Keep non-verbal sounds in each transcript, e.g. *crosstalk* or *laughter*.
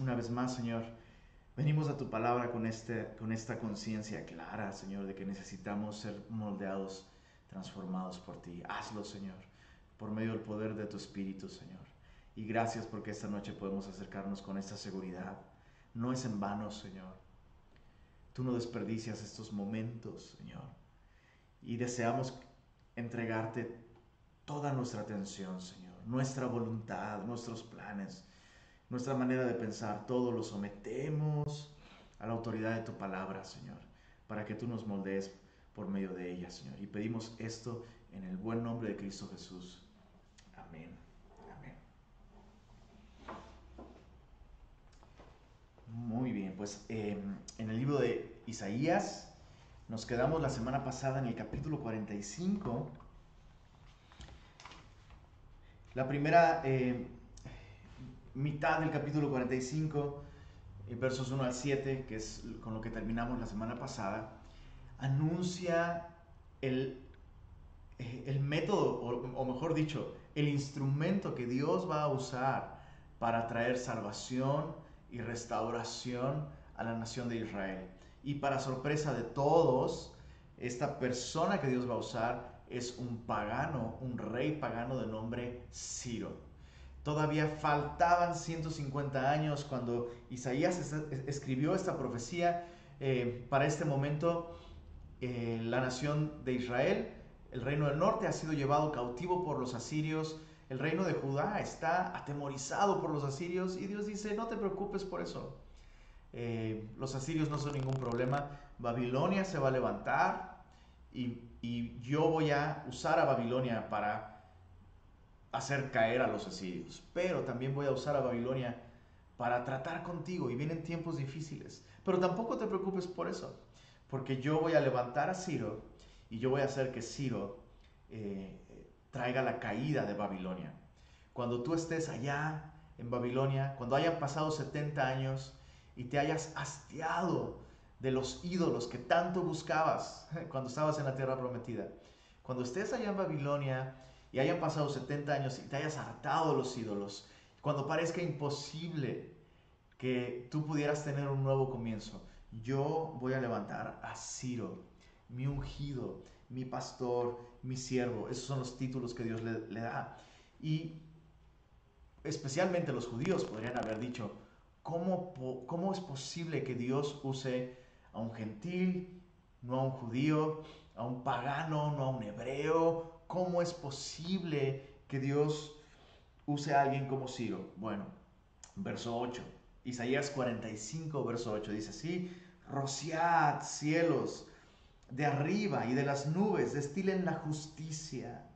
una vez más, Señor, venimos a tu palabra con, este, con esta conciencia clara, Señor, de que necesitamos ser moldeados, transformados por ti. Hazlo, Señor, por medio del poder de tu Espíritu, Señor. Y gracias porque esta noche podemos acercarnos con esta seguridad. No es en vano, Señor. Tú no desperdicias estos momentos, Señor. Y deseamos entregarte toda nuestra atención, Señor, nuestra voluntad, nuestros planes, nuestra manera de pensar, todo lo sometemos a la autoridad de tu palabra, Señor, para que tú nos moldees por medio de ella, Señor. Y pedimos esto en el buen nombre de Cristo Jesús. Amén. Amén. Muy bien, pues em, en el libro de Isaías nos quedamos la semana pasada en el capítulo 45. La primera eh, mitad del capítulo 45, eh, versos 1 al 7, que es con lo que terminamos la semana pasada, anuncia el, eh, el método, o, mejor dicho, el instrumento que Dios va a usar para traer salvación y restauración a la nación de Israel. Y para sorpresa de todos, esta persona que Dios va a usar es un pagano, un rey pagano de nombre Ciro. Todavía faltaban 150 años cuando Isaías escribió esta profecía. Eh, para este momento, eh, la nación de Israel, el reino del norte, ha sido llevado cautivo por los asirios. El reino de Judá está atemorizado por los asirios y Dios dice, no te preocupes por eso. Eh, los asirios no son ningún problema. Babilonia se va a levantar y, y yo voy a usar a Babilonia para hacer caer a los asirios, pero también voy a usar a Babilonia para tratar contigo y vienen tiempos difíciles. Pero tampoco te preocupes por eso, porque yo voy a levantar a Ciro y yo voy a hacer que Ciro eh, traiga la caída de Babilonia. Cuando tú estés allá en Babilonia, cuando hayan pasado 70 años y te hayas hastiado de los ídolos que tanto buscabas *laughs* cuando estabas en la tierra prometida, cuando estés allá en Babilonia y hayan pasado 70 años y te hayas hartado los ídolos, cuando parezca imposible que tú pudieras tener un nuevo comienzo, yo voy a levantar a Ciro, mi ungido, mi pastor, mi siervo. Esos son los títulos que Dios le, le da. Y especialmente los judíos podrían haber dicho, ¿cómo, ¿cómo es posible que Dios use a un gentil, no a un judío, a un pagano, no a un hebreo, ¿Cómo es posible que Dios use a alguien como Ciro? Bueno, verso 8. Isaías 45, verso 8 dice así, rociad cielos de arriba y de las nubes, destilen la justicia,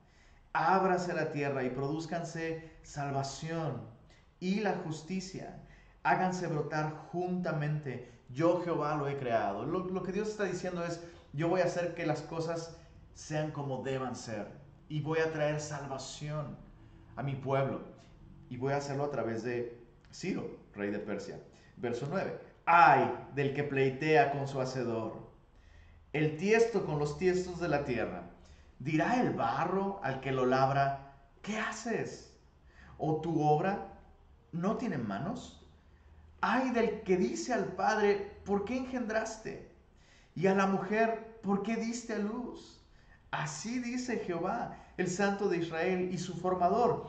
ábrase la tierra y produzcanse salvación y la justicia, háganse brotar juntamente, yo Jehová lo he creado. Lo, lo que Dios está diciendo es, yo voy a hacer que las cosas sean como deban ser y voy a traer salvación a mi pueblo. Y voy a hacerlo a través de Ciro, rey de Persia. Verso 9. Ay del que pleitea con su hacedor, el tiesto con los tiestos de la tierra. Dirá el barro al que lo labra, ¿qué haces? ¿O tu obra no tiene manos? Ay del que dice al padre, ¿por qué engendraste? Y a la mujer, ¿por qué diste a luz? Así dice Jehová, el Santo de Israel y su formador.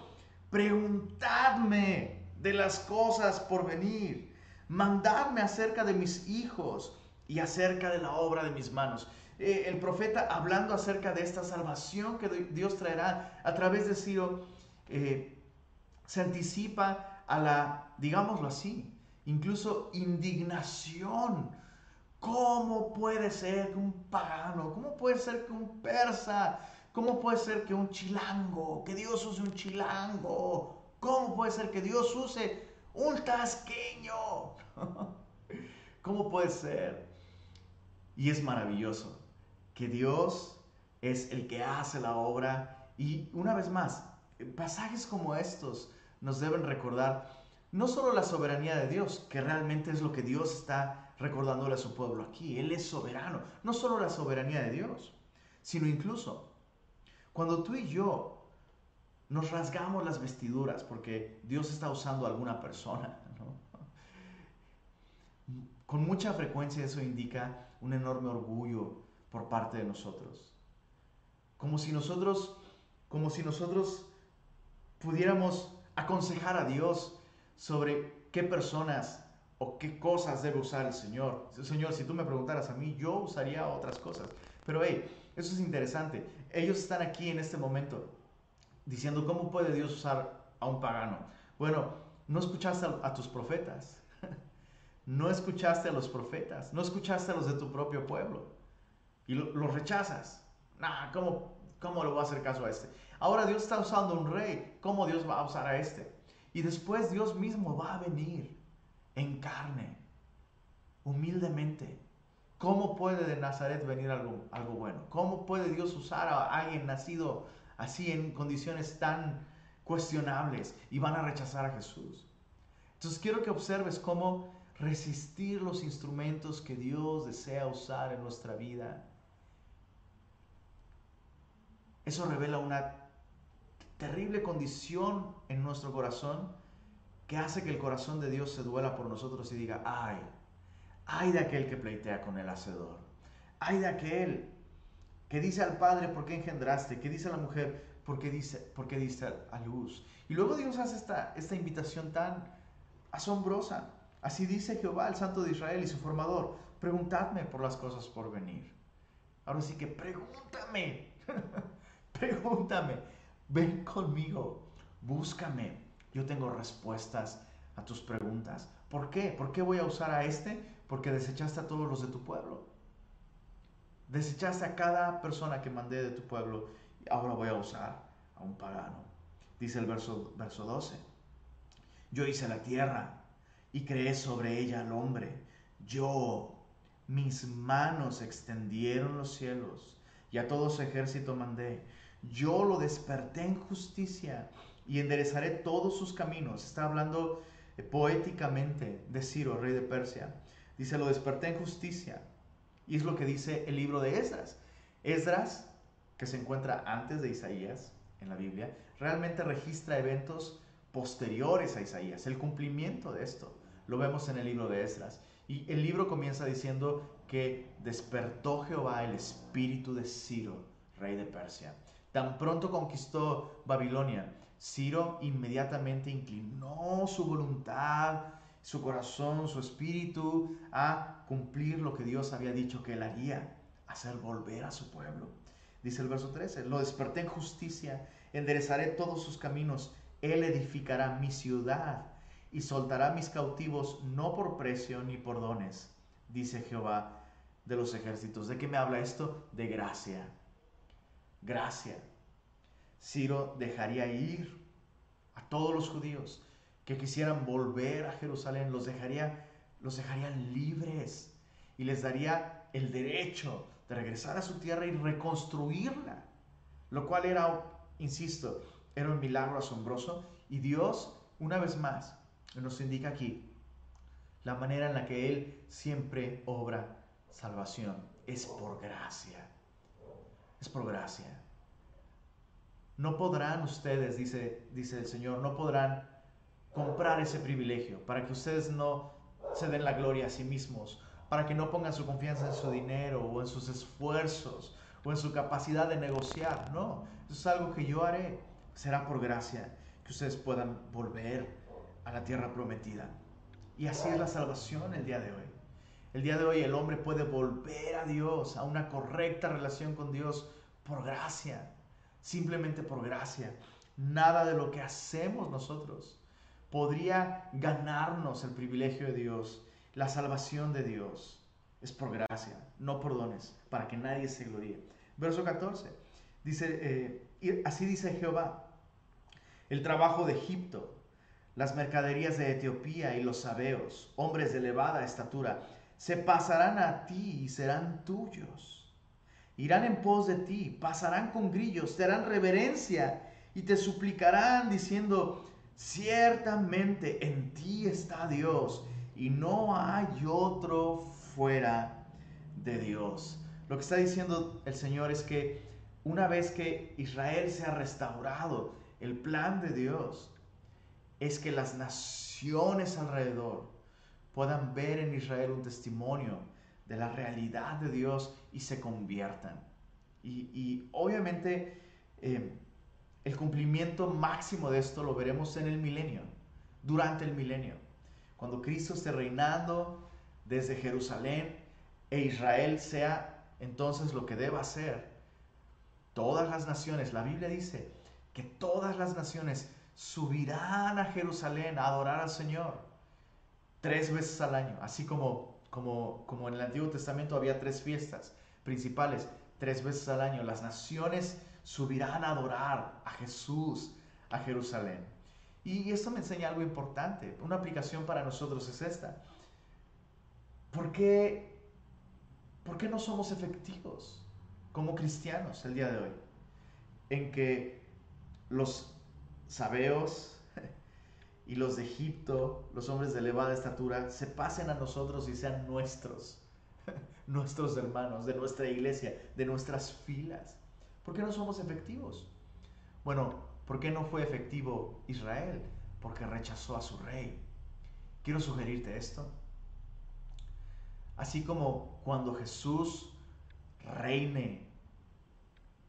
Preguntadme de las cosas por venir. Mandadme acerca de mis hijos y acerca de la obra de mis manos. Eh, el profeta hablando acerca de esta salvación que Dios traerá a través de Ciro, eh, se anticipa a la, digámoslo así, incluso indignación ¿Cómo puede ser que un pagano, cómo puede ser que un persa, cómo puede ser que un chilango, que Dios use un chilango, cómo puede ser que Dios use un tasqueño? *laughs* ¿Cómo puede ser? Y es maravilloso que Dios es el que hace la obra y una vez más, pasajes como estos nos deben recordar no solo la soberanía de Dios, que realmente es lo que Dios está recordándole a su pueblo aquí. Él es soberano. No solo la soberanía de Dios, sino incluso cuando tú y yo nos rasgamos las vestiduras porque Dios está usando a alguna persona, *laughs* con mucha frecuencia eso indica un enorme orgullo por parte de nosotros. Como si nosotros, como si nosotros pudiéramos aconsejar a Dios sobre qué personas o qué cosas debe usar el Señor. Señor, si tú me preguntaras a mí, yo usaría otras cosas. Pero hey, eso es interesante. Ellos están aquí en este momento diciendo, ¿cómo puede Dios usar a un pagano? Bueno, no escuchaste a, tus profetas. *laughs* no escuchaste a los profetas. No escuchaste a los de tu propio pueblo. Y los rechazas. Nah, ¿cómo, ¿cómo le voy a hacer caso a este? Ahora Dios está usando un rey. ¿Cómo Dios va a usar a este? Y después Dios mismo va a venir en carne, humildemente. ¿Cómo puede de Nazaret venir algo, algo bueno? ¿Cómo puede Dios usar a alguien nacido así en condiciones tan cuestionables y van a rechazar a Jesús? Entonces quiero que observes cómo resistir los instrumentos que Dios desea usar en nuestra vida. Eso revela una terrible condición en nuestro corazón que hace que el corazón de Dios se duela por nosotros y diga, ay, ay de aquel que pleitea con el hacedor, ay de aquel que dice al Padre, ¿por qué engendraste? Que dice a la mujer, ¿por qué, dice, por qué diste a luz? Y luego Dios hace esta, esta invitación tan asombrosa. Así dice Jehová, el Santo de Israel y su formador, preguntadme por las cosas por venir. Ahora sí que pregúntame, *laughs* pregúntame, ven conmigo, búscame, yo tengo respuestas a tus preguntas. ¿Por qué? ¿Por qué voy a usar a este? Porque desechaste a todos los de tu pueblo. Desechaste a cada persona que mandé de tu pueblo ahora voy a usar a un pagano. Dice el verso, verso 12. Yo hice la tierra y creé sobre ella al hombre. Yo, mis manos extendieron los cielos y a todo su ejército mandé. Yo lo desperté en justicia y enderezaré todos sus caminos. Está hablando eh, poéticamente de Ciro, rey de Persia. Dice, lo desperté en justicia. Y es lo que dice el libro de Esdras. Esdras, que se encuentra antes de Isaías en la Biblia, realmente registra eventos posteriores a Isaías, el cumplimiento de esto. Lo vemos en el libro de Esdras. Y el libro comienza diciendo que despertó Jehová el espíritu de Ciro, rey de Persia. Tan pronto conquistó Babilonia, Ciro inmediatamente inclinó su voluntad, su corazón, su espíritu a cumplir lo que Dios había dicho que él haría, hacer volver a su pueblo. Dice el verso 13, lo desperté en justicia, enderezaré todos sus caminos, él edificará mi ciudad y soltará mis cautivos no por precio ni por dones, dice Jehová de los ejércitos. ¿De qué me habla esto? De gracia. Gracia. Ciro dejaría ir a todos los judíos que quisieran volver a Jerusalén, los dejaría, los dejarían libres y les daría el derecho de regresar a su tierra y reconstruirla, lo cual era, insisto, era un milagro asombroso y Dios, una vez más, nos indica aquí la manera en la que Él siempre obra salvación. Es por gracia. Es por gracia. No podrán ustedes, dice, dice el Señor, no podrán comprar ese privilegio para que ustedes no se den la gloria a sí mismos, para que no pongan su confianza en su dinero o en sus esfuerzos o en su capacidad de negociar. No, eso es algo que yo haré. Será por gracia que ustedes puedan volver a la tierra prometida. Y así es la salvación el día de hoy. El día de hoy el hombre puede volver a Dios, a una correcta relación con Dios por gracia simplemente por gracia. Nada de lo que hacemos nosotros podría ganarnos el privilegio de Dios, la salvación de Dios. Es por gracia, no por dones, para que nadie se gloríe. Verso 14. Dice, eh, así dice Jehová, el trabajo de Egipto, las mercaderías de Etiopía y los sabeos, hombres de elevada estatura, se pasarán a ti y serán tuyos irán en pos de ti, pasarán con grillos, te harán reverencia y te suplicarán diciendo, ciertamente en ti está Dios y no hay otro fuera de Dios. Lo que está diciendo el Señor es que una vez que Israel se ha restaurado, el plan de Dios es que las naciones alrededor puedan ver en Israel un testimonio de la realidad de Dios y se conviertan. Y, obviamente eh, el cumplimiento máximo de esto lo veremos en el milenio, durante el milenio, cuando Cristo esté reinando desde Jerusalén e Israel sea entonces lo que deba ser. Todas las naciones, la Biblia dice que todas las naciones subirán a Jerusalén a adorar al Señor tres veces al año, así como, como, como en el Antiguo Testamento había tres fiestas principales, tres veces al año. Las naciones subirán a adorar a Jesús a Jerusalén. Y esto me enseña algo importante. Una aplicación para nosotros es esta. ¿Por qué, ¿Por qué no somos efectivos como cristianos el día de hoy? En que los sabeos *laughs* y los de Egipto, los hombres de elevada estatura, se pasen a nosotros y sean nuestros, *laughs* nuestros hermanos, de nuestra iglesia, de nuestras filas. ¿Por qué no somos efectivos? Bueno, ¿por qué no fue efectivo Israel? Porque rechazó a su rey. Quiero sugerirte esto. Así como cuando Jesús reine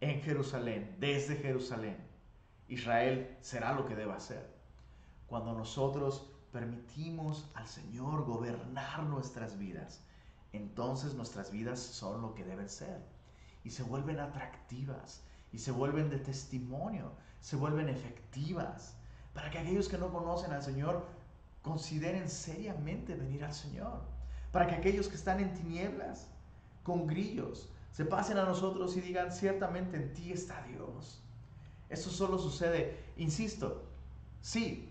en Jerusalén, desde Jerusalén, Israel será lo que deba ser. Cuando nosotros permitimos al Señor gobernar nuestras vidas, entonces nuestras vidas son lo que deben ser y se vuelven atractivas y se vuelven de testimonio, se vuelven efectivas, para que aquellos que no conocen al Señor consideren seriamente venir al Señor para que aquellos que están en tinieblas, con grillos, se pasen a nosotros y digan, ciertamente en ti está Dios. Eso solo sucede, insisto, sí,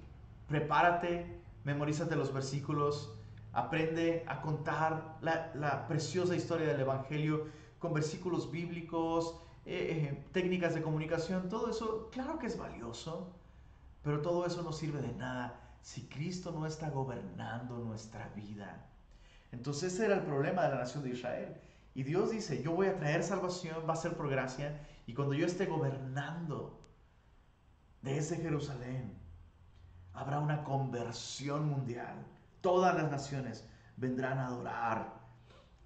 prepárate, memorízate los versículos, aprende a contar la, preciosa historia del Evangelio con versículos bíblicos, eh, eh, técnicas de comunicación, todo eso, claro que es valioso, pero todo eso no sirve de nada si Cristo no está gobernando nuestra vida. Entonces ese era el problema de la nación de Israel. Y Dios dice, yo voy a traer salvación, va a ser por gracia, y cuando yo esté gobernando desde Jerusalén, habrá una conversión mundial. Todas las naciones vendrán a adorar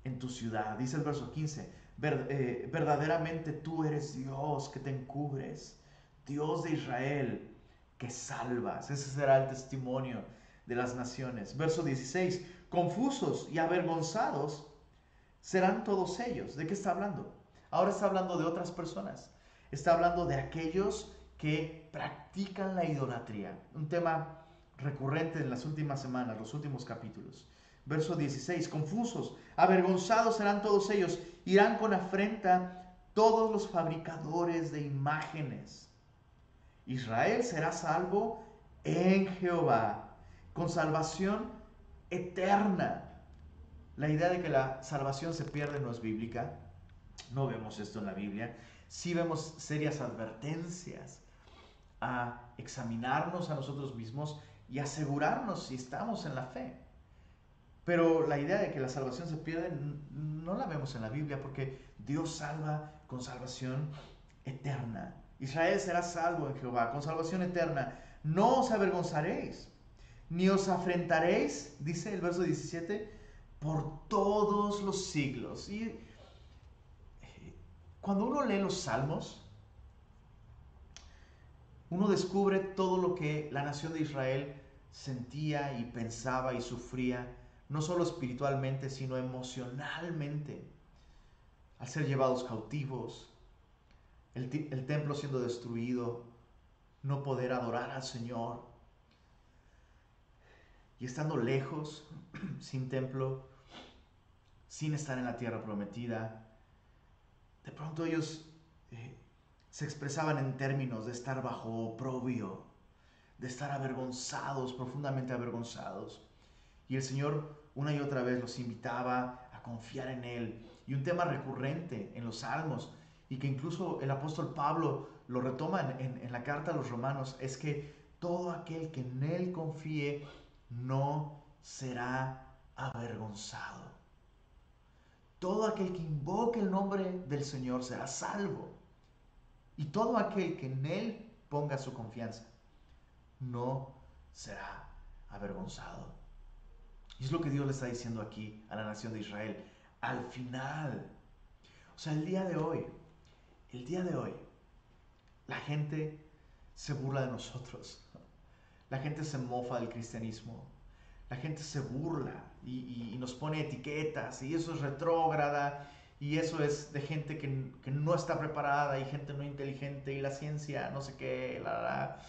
en tu ciudad. Dice el verso 15, eh, verdaderamente tú eres Dios que te encubres, Dios de Israel que salvas. Ese será el testimonio de las naciones. Verso 16, confusos y avergonzados serán todos ellos. ¿De qué está hablando? Ahora está hablando de otras personas. Está hablando de aquellos que practican la idolatría. Un tema recurrente en las últimas semanas, los últimos capítulos. Verso 16, confusos, avergonzados serán todos ellos, irán con afrenta todos los fabricadores de imágenes. Israel será salvo en Jehová, con salvación eterna. La idea de que la salvación se pierde no es bíblica. No vemos esto en la Biblia. Sí vemos serias advertencias a examinarnos a nosotros mismos y asegurarnos si estamos en la fe. Pero la idea de que la salvación se pierde no la vemos en la Biblia porque Dios salva con salvación eterna. Israel será salvo en Jehová con salvación eterna. No os avergonzaréis ni os afrentaréis, dice el verso 17, por todos los siglos. Y eh, cuando uno lee los salmos, uno descubre todo lo que la nación de Israel sentía y pensaba y sufría, no solo espiritualmente, sino emocionalmente, al ser llevados cautivos, el, templo siendo destruido, no poder adorar al Señor, y estando lejos, *clears throat* sin templo, sin estar en la tierra prometida, de pronto ellos eh, se expresaban en términos de estar bajo oprobio, de estar avergonzados, profundamente avergonzados. Y el Señor una y otra vez los invitaba a confiar en Él. Y un tema recurrente en los salmos, y que incluso el apóstol Pablo lo retoma en, en la carta a los romanos, es que todo aquel que en Él confíe no será avergonzado. Todo aquel que invoque el nombre del Señor será salvo. Y todo aquel que en Él ponga su confianza no será avergonzado. Y es lo que Dios le está diciendo aquí a la nación de Israel. Al final, o sea, el día de hoy, el día de hoy, la gente se burla de nosotros. La gente se mofa del cristianismo. La gente se burla y, nos pone etiquetas y eso es retrógrada y eso es de gente que, que, no está preparada y gente no inteligente y la ciencia no sé qué, la, la,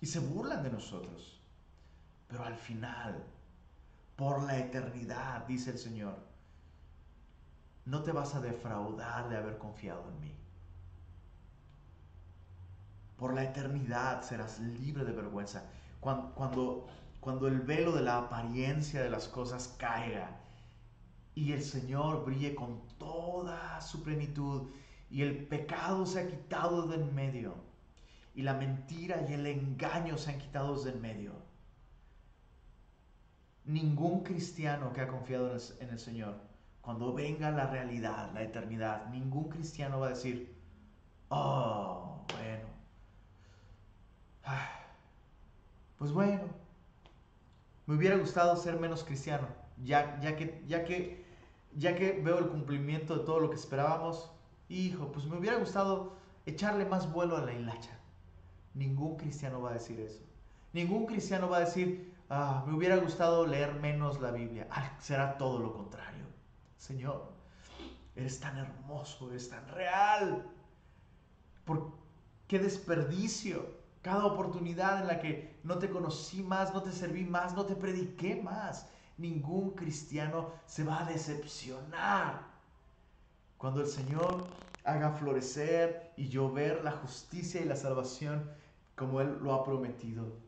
y se burlan de nosotros. Pero al final, por la eternidad, dice el Señor, no te vas a defraudar de haber confiado en mí. Por la eternidad serás libre de vergüenza. Cuando, cuando, cuando el velo de la apariencia de las cosas caiga y el Señor brille con toda su plenitud y el pecado se ha quitado de en medio y la mentira y el engaño se han quitado de en medio. Ningún cristiano que ha confiado en el, Señor, cuando venga la realidad, la eternidad, ningún cristiano va a decir, oh, bueno, ah, pues bueno, me hubiera gustado ser menos cristiano, ya, ya, que, ya, que, ya que veo el cumplimiento de todo lo que esperábamos, hijo, pues me hubiera gustado echarle más vuelo a la hilacha. Ningún cristiano va a decir eso. Ningún cristiano va a decir, ah, me hubiera gustado leer menos la Biblia. Ah, será todo lo contrario. Señor, eres tan hermoso, eres tan real. ¿Por qué desperdicio? Cada oportunidad en la que no te conocí más, no te serví más, no te prediqué más. Ningún cristiano se va a decepcionar cuando el Señor haga florecer y llover la justicia y la salvación como Él lo ha prometido.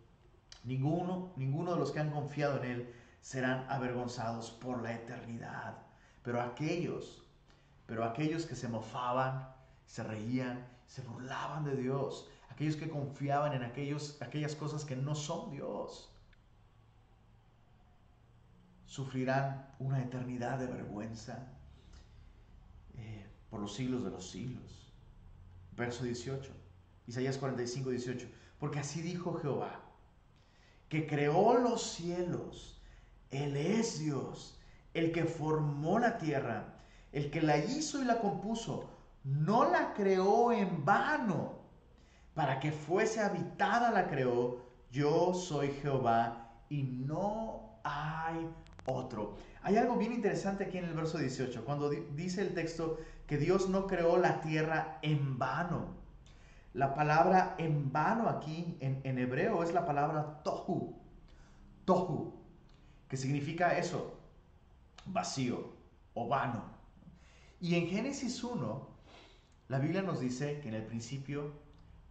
Ninguno, ninguno de los que han confiado en Él serán avergonzados por la eternidad. Pero aquellos, pero aquellos que se mofaban, se reían, se burlaban de Dios, aquellos que confiaban en aquellos, aquellas cosas que no son Dios, sufrirán una eternidad de vergüenza eh, por los siglos de los siglos. Verso 18, Isaías 45, 18 porque así dijo Jehová, que creó los cielos, Él es Dios, el que formó la tierra, el que la hizo y la compuso, no la creó en vano, para que fuese habitada la creó, yo soy Jehová y no hay otro. Hay algo bien interesante aquí en el verso 18, cuando dice el texto que Dios no creó la tierra en vano. La palabra en vano aquí en, hebreo es la palabra tohu. Tohu, que significa eso, vacío o vano. Y en Génesis 1, la Biblia nos dice que en el principio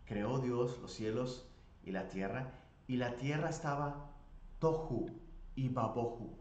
creó Dios los cielos y la tierra, y la tierra estaba tohu y babohu.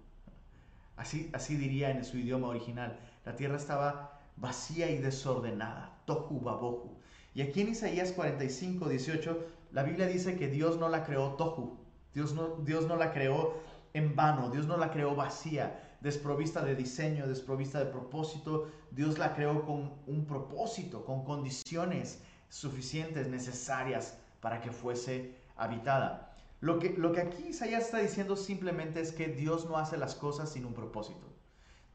Así, así diría en su idioma original. La tierra estaba vacía y desordenada, tohu babohu. Y aquí en Isaías 45, 18, la Biblia dice que Dios no la creó tohu. Dios no, Dios no la creó en vano. Dios no la creó vacía, desprovista de diseño, desprovista de propósito. Dios la creó con un propósito, con condiciones suficientes, necesarias para que fuese habitada. Lo que, lo que aquí Isaías está diciendo simplemente es que Dios no hace las cosas sin un propósito.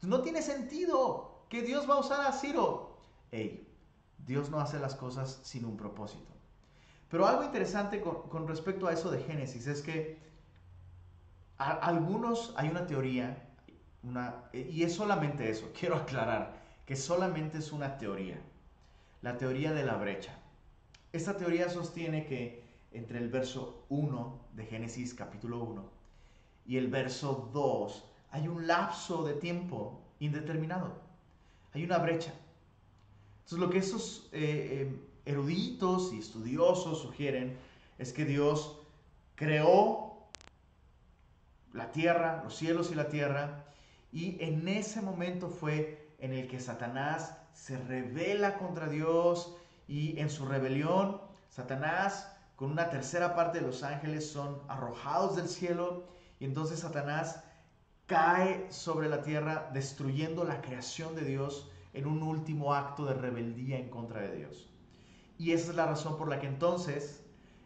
No tiene sentido que Dios va a usar a Ciro. Hey, Dios no hace las cosas sin un propósito. Pero algo interesante con, respecto a eso de Génesis es que algunos hay una teoría, y es solamente eso, *laughs* quiero aclarar que solamente es una teoría, la teoría de la brecha. Esta teoría sostiene que entre el verso 1 de Génesis capítulo 1 y el verso 2 hay un lapso de tiempo indeterminado, hay una brecha. Entonces lo que esos eh, eh, eruditos y estudiosos sugieren es que Dios creó la tierra, los cielos y la tierra, y en ese momento fue en el que Satanás se revela contra Dios y en su rebelión, Satanás con una tercera parte de los ángeles son arrojados del cielo y entonces Satanás cae sobre la tierra destruyendo la creación de Dios en un último acto de rebeldía en contra de Dios. Y esa es la razón por la que entonces,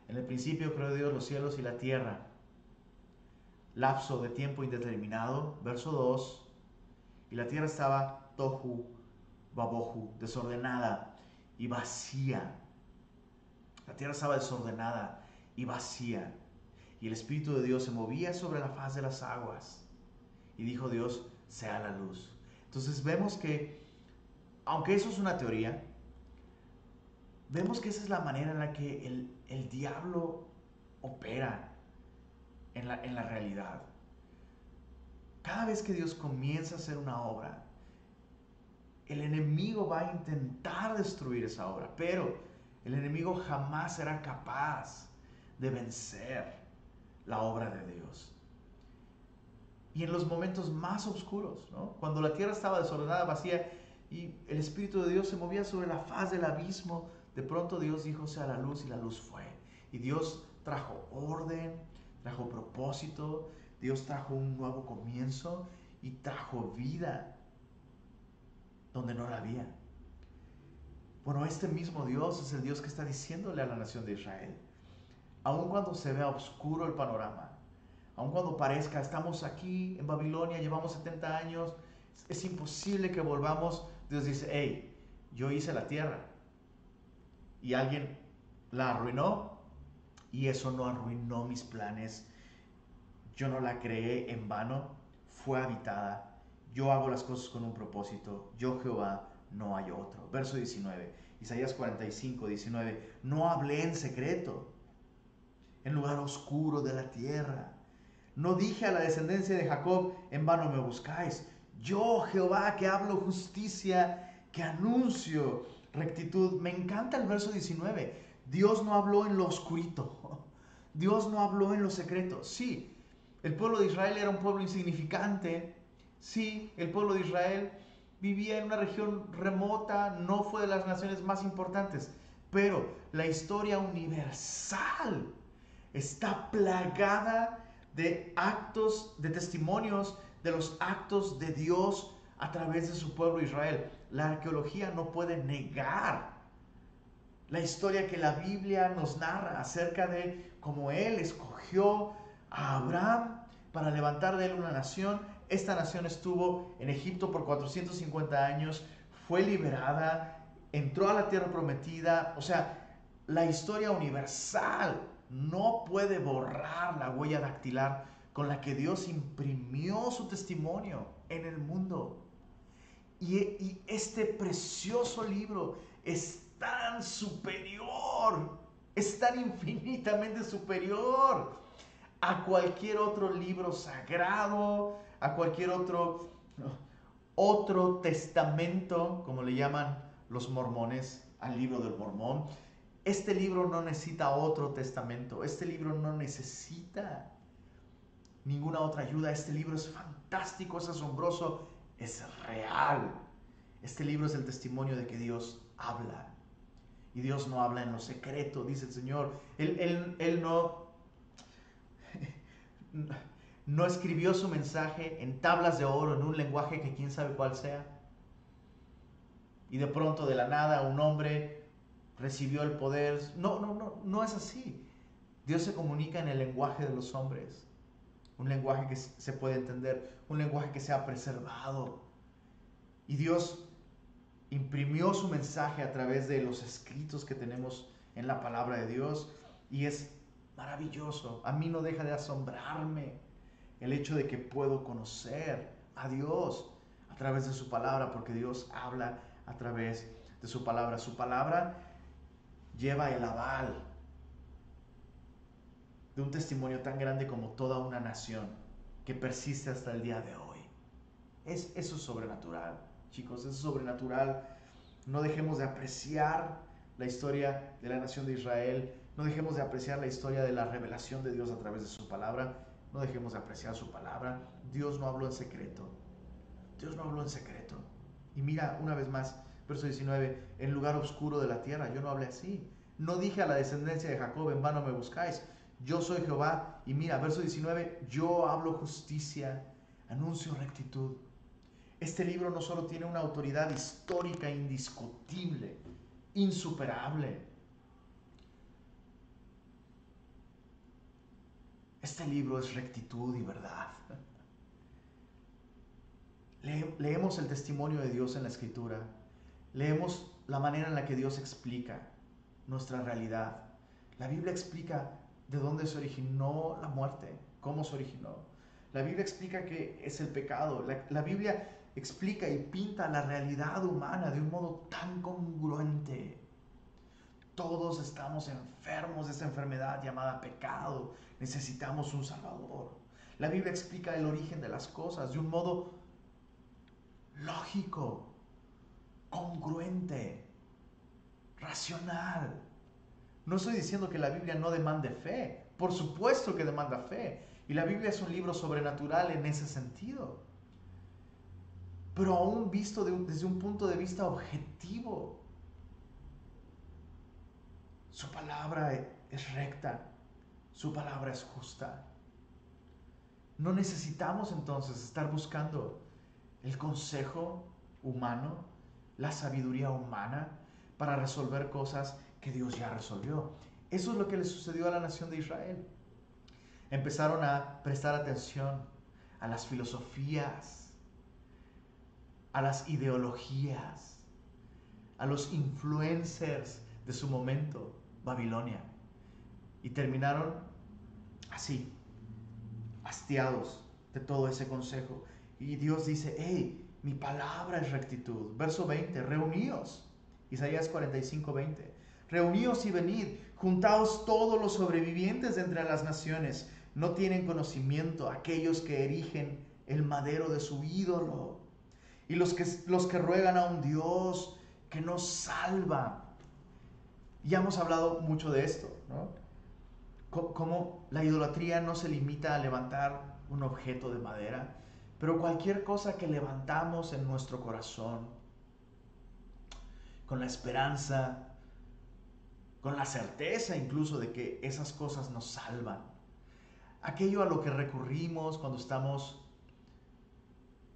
en el principio creó Dios los cielos y la tierra. lapso de tiempo indeterminado. Verso 2. Y la tierra estaba tohu, babohu, desordenada y vacía. La tierra estaba desordenada y vacía. Y el Espíritu de Dios se movía sobre la faz de las aguas. Y dijo Dios, sea la luz. Entonces vemos que, aunque eso es una teoría, vemos que esa es la manera en la que el, el diablo opera en la, en la realidad. Cada vez que Dios comienza a hacer una obra, el enemigo va a intentar destruir esa obra, pero el enemigo jamás será capaz de vencer la obra de Dios. Y en los momentos más oscuros, cuando la tierra estaba desordenada, vacía, y el Espíritu de Dios se movía sobre la faz del abismo, de pronto Dios dijo sea la luz y la luz fue. Y Dios trajo orden, trajo propósito, Dios trajo un nuevo comienzo y trajo vida donde no la había. Bueno, este mismo Dios es el Dios que está diciéndole a la nación de Israel, aun cuando se vea oscuro el panorama, aun cuando parezca, estamos aquí en Babilonia, llevamos 70 años, es imposible que volvamos, Dios dice, hey, yo hice la tierra y alguien la arruinó y eso no arruinó mis planes. Yo no la creé en vano, fue habitada. Yo hago las cosas con un propósito. Yo Jehová, no hay otro. Verso 19, Isaías 45, 19. No hablé en secreto, en lugar oscuro de la tierra. No dije a la descendencia de Jacob, en vano me buscáis. Yo, Jehová, que hablo justicia, que anuncio rectitud. Me encanta el verso 19. Dios no habló en lo oscurito. *laughs* Dios no habló en lo secreto. Sí, el pueblo de Israel era un pueblo insignificante. Sí, el pueblo de Israel vivía en una región remota, no fue de las naciones más importantes. Pero la historia universal está plagada de actos, de testimonios de los actos de Dios a través de su pueblo Israel. La arqueología no puede negar la historia que la Biblia nos narra acerca de cómo Él escogió a Abraham para levantar de él una nación. Esta nación estuvo en Egipto por 450 años, fue liberada, entró a la tierra prometida. O sea, la historia universal no puede borrar la huella dactilar con la que Dios imprimió su testimonio en el mundo. Y, este precioso libro es tan superior, es tan infinitamente superior a cualquier otro libro sagrado, a cualquier otro, otro testamento, como le llaman los mormones, al libro del mormón. Este libro no necesita otro testamento, este libro no necesita ninguna otra ayuda, este libro es fantástico, es asombroso, es real. Este libro es el testimonio de que Dios habla. Y Dios no habla en lo secreto, dice el Señor. Él, no, *laughs* no escribió su mensaje en tablas de oro, en un lenguaje que quién sabe cuál sea. Y de pronto, de la nada, un hombre recibió el poder. No, no, no, no es así. Dios se comunica en el lenguaje de los hombres. Un lenguaje que se puede entender, un lenguaje que se ha preservado. Y Dios imprimió su mensaje a través de los escritos que tenemos en la palabra de Dios y es maravilloso. A mí no deja de asombrarme el hecho de que puedo conocer a Dios a través de su palabra, porque Dios habla a través de su palabra. Su palabra lleva el aval de un testimonio tan grande como toda una nación que persiste hasta el día de hoy. Es, eso es sobrenatural chicos, es sobrenatural. No dejemos de apreciar la historia de la nación de Israel, no dejemos de apreciar la historia de la revelación de Dios a través de su palabra, no dejemos de apreciar su palabra. Dios no habló en secreto, Dios no habló en secreto. Y mira, una vez más, verso 19, en lugar oscuro de la tierra, yo no hablé así. No dije a la descendencia de Jacob, en vano me buscáis. Yo soy Jehová. Y mira, verso 19, yo hablo justicia, anuncio rectitud. Este libro no solo tiene una autoridad histórica indiscutible, insuperable. Este libro es rectitud y verdad. *laughs* leemos el testimonio de Dios en la escritura. Leemos la manera en la que Dios explica nuestra realidad. La Biblia explica de dónde se originó la muerte, cómo se originó. La Biblia explica que es el pecado. La, Biblia explica y pinta la realidad humana de un modo tan congruente. Todos estamos enfermos de esa enfermedad llamada pecado. Necesitamos un Salvador. La Biblia explica el origen de las cosas de un modo lógico, congruente, racional. No estoy diciendo que la Biblia no demande fe. Por supuesto que demanda fe. Y la Biblia es un libro sobrenatural en ese sentido. Pero aún visto desde un punto de vista objetivo. Su palabra es recta. Su palabra es justa. No necesitamos entonces estar buscando el consejo humano, la sabiduría humana para resolver cosas que Dios ya resolvió. Eso es lo que le sucedió a la nación de Israel. Empezaron a prestar atención a las filosofías, a las ideologías, a los influencers de su momento, Babilonia. Y terminaron así, hastiados de todo ese consejo. Y Dios dice, hey, mi palabra es rectitud. Verso 20, reuníos. Isaías 45, 20. Reuníos y venid, juntaos todos los sobrevivientes de entre las naciones. No tienen conocimiento aquellos que erigen el madero de su ídolo. Y los que, los que ruegan a un Dios que nos salva. Ya hemos hablado mucho de esto, ¿no? Cómo la idolatría no se limita a levantar un objeto de madera, pero cualquier cosa que levantamos en nuestro corazón, con la esperanza, con la certeza incluso de que esas cosas nos salvan. Aquello a lo que recurrimos cuando estamos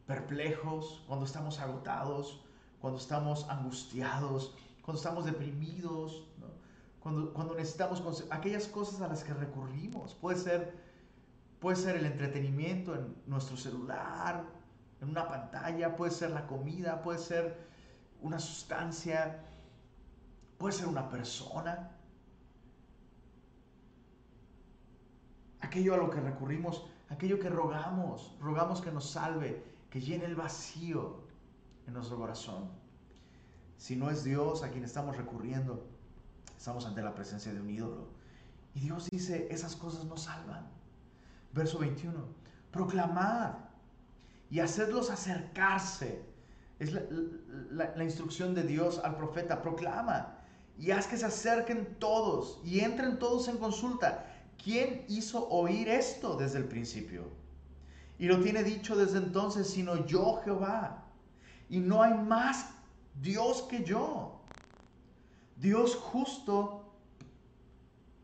perplejos, cuando estamos agotados, cuando estamos angustiados, cuando estamos deprimidos, cuando, cuando necesitamos aquellas cosas a las que recurrimos. Puede ser Puede ser el entretenimiento en nuestro celular, en una pantalla, puede ser la comida, puede ser una sustancia, puede ser una persona. Aquello a lo que recurrimos, aquello que rogamos, rogamos que nos salve, que llene el vacío en nuestro corazón. Si no es Dios a quien estamos recurriendo, estamos ante la presencia de un ídolo. Y Dios dice, esas cosas no salvan. Verso 21. Proclamad y hacedlos acercarse. Es la, instrucción de Dios al profeta. Proclama y haz que se acerquen todos y entren todos en consulta. ¿Quién hizo oír esto desde el principio? Y lo tiene dicho desde entonces, sino yo Jehová. Y no hay más Dios que yo. Dios justo.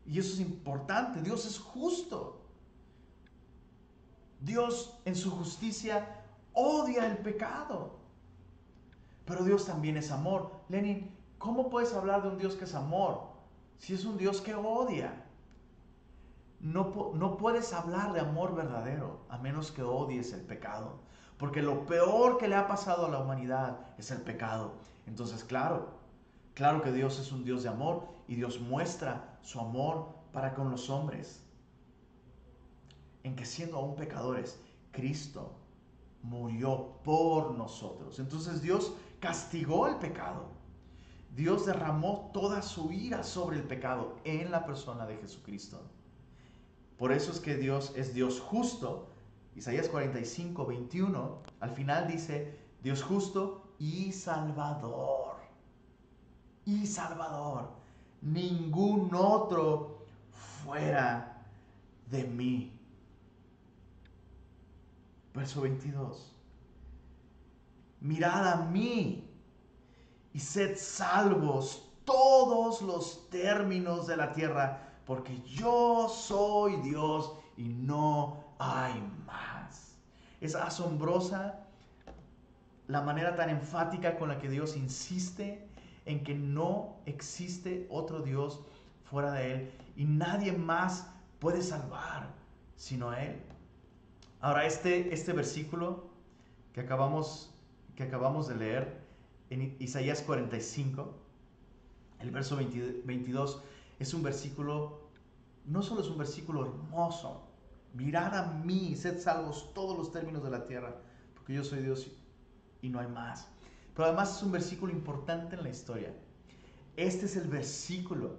Y eso es importante. Dios es justo. Dios en su justicia odia el pecado. Pero Dios también es amor. Lenin, ¿cómo puedes hablar de un Dios que es amor si es un Dios que odia? No, no puedes hablar de amor verdadero a menos que odies el pecado. Porque lo peor que le ha pasado a la humanidad es el pecado. Entonces, claro, claro que Dios es un Dios de amor y Dios muestra su amor para con los hombres en que siendo aún pecadores, Cristo murió por nosotros. Entonces Dios castigó el pecado. Dios derramó toda su ira sobre el pecado en la persona de Jesucristo. Por eso es que Dios es Dios justo. Isaías 45, 21, al final dice, Dios justo y salvador. Y salvador. Ningún otro fuera de mí. Verso 22. Mirad a mí y sed salvos todos los términos de la tierra, porque yo soy Dios y no hay más. Es asombrosa la manera tan enfática con la que Dios insiste en que no existe otro Dios fuera de Él y nadie más puede salvar sino Él. Ahora, este, este versículo que acabamos, que acabamos de leer en Isaías 45, el verso 22, es un versículo, no solo es un versículo hermoso, mirad a mí, sed salvos todos los términos de la tierra, porque yo soy Dios y no hay más. Pero además es un versículo importante en la historia. Este es el versículo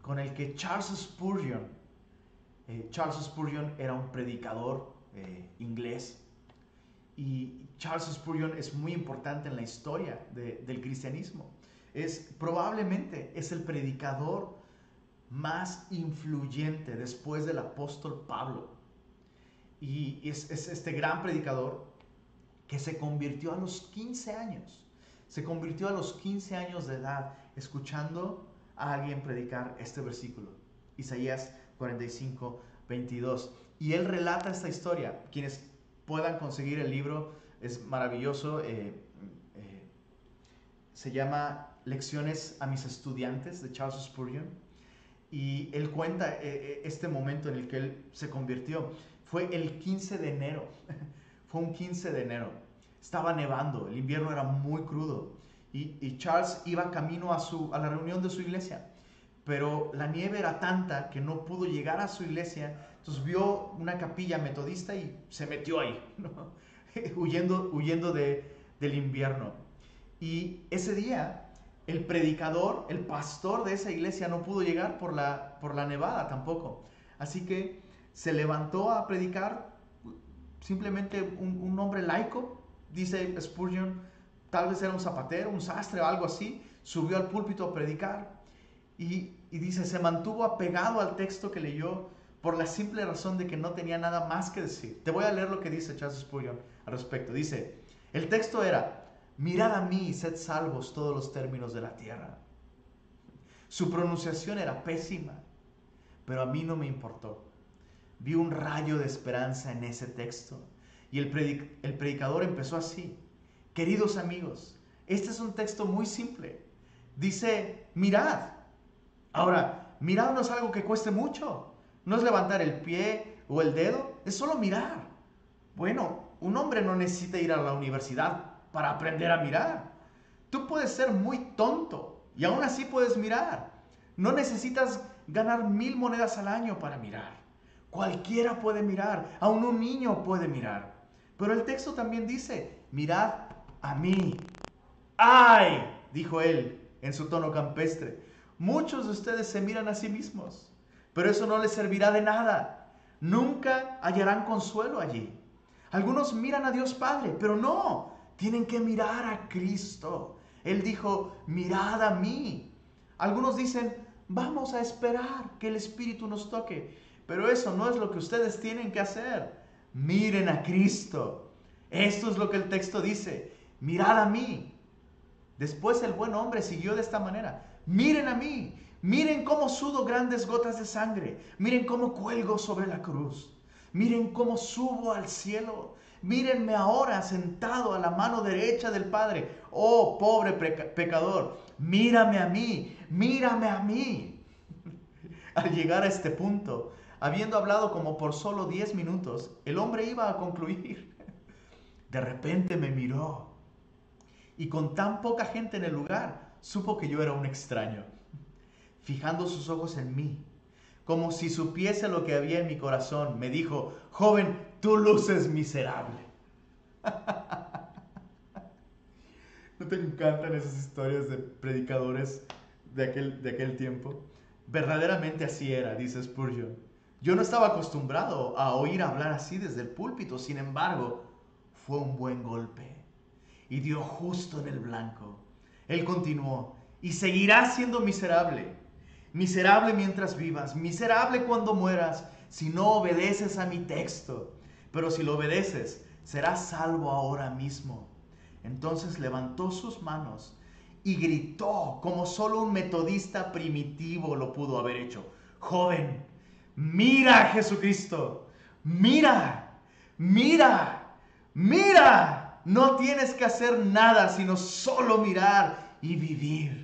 con el que Charles Spurgeon, eh, Charles Spurgeon era un predicador eh, inglés y Charles Spurgeon es muy importante en la historia del cristianismo. Es probablemente es el predicador más influyente después del apóstol Pablo. Y es, es este gran predicador que se convirtió a los 15 años. Se convirtió a los 15 años de edad escuchando a alguien predicar este versículo. Isaías 45, 22. Y él relata esta historia. Quienes puedan conseguir el libro es maravilloso. Eh, eh, se llama Lecciones a mis estudiantes de Charles Spurgeon. Y él cuenta eh, este momento en el que él se convirtió. Fue el 15 de enero. *laughs* Fue un 15 de enero. Estaba nevando, el invierno era muy crudo. Y, Charles iba camino a, su, a la reunión de su iglesia. Pero la nieve era tanta que no pudo llegar a su iglesia. Entonces vio una capilla metodista y se metió ahí, *laughs* *laughs* huyendo, huyendo de, del invierno. Y ese día el predicador, el pastor de esa iglesia no pudo llegar por la, por la nevada tampoco. Así que se levantó a predicar simplemente un, un hombre laico, dice Spurgeon, tal vez era un zapatero, un sastre o algo así, subió al púlpito a predicar y, y dice, se mantuvo apegado al texto que leyó por la simple razón de que no tenía nada más que decir. Te voy a leer lo que dice Charles Spurgeon al respecto. Dice, el texto era, mirad a mí y sed salvos todos los términos de la tierra. Su pronunciación era pésima, pero a mí no me importó. Vi un rayo de esperanza en ese texto. Y el, el predicador empezó así. Queridos amigos, este es un texto muy simple. Dice, mirad. Ahora, mirad no es algo que cueste mucho. No es levantar el pie o el dedo, es solo mirar. Bueno, un hombre no necesita ir a la universidad para aprender a mirar. Tú puedes ser muy tonto y aún así puedes mirar. No necesitas ganar mil monedas al año para mirar. Cualquiera puede mirar, aún un niño puede mirar. Pero el texto también dice, mirad a mí. ¡Ay! dijo él en su tono campestre. Muchos de ustedes se miran a sí mismos, pero eso no les servirá de nada. Nunca hallarán consuelo allí. Algunos miran a Dios Padre, pero no, tienen que mirar a Cristo. Él dijo, mirad a mí. Algunos dicen, vamos a esperar que el Espíritu nos toque. Pero eso no es lo que ustedes tienen que hacer. Miren a Cristo. Esto es lo que el texto dice. Mirad a mí. Después el buen hombre siguió de esta manera. Miren a mí. Miren cómo sudo grandes gotas de sangre. Miren cómo cuelgo sobre la cruz. Miren cómo subo al cielo. Mírenme ahora sentado a la mano derecha del Padre. Oh, pobre pecador, mírame a mí, mírame a mí. *laughs* Al llegar a este punto, habiendo hablado como por solo 10 minutos, el hombre iba a concluir. *laughs* De repente me miró y con tan poca gente en el lugar, supo que yo era un extraño. Fijando sus ojos en mí, como si supiese lo que había en mi corazón, me dijo, joven, tú luces miserable. *laughs* ¿No te encantan esas historias de predicadores de aquel, de aquel tiempo? Verdaderamente así era, dice Spurgeon. Yo no estaba acostumbrado a oír hablar así desde el púlpito, sin embargo, fue un buen golpe y dio justo en el blanco. Él continuó, y seguirá siendo miserable Miserable mientras vivas, miserable cuando mueras, si no obedeces a mi texto. Pero si lo obedeces, serás salvo ahora mismo. Entonces levantó sus manos y gritó como solo un metodista primitivo lo pudo haber hecho. Joven, mira a Jesucristo, mira, mira, mira. No tienes que hacer nada sino solo mirar y vivir.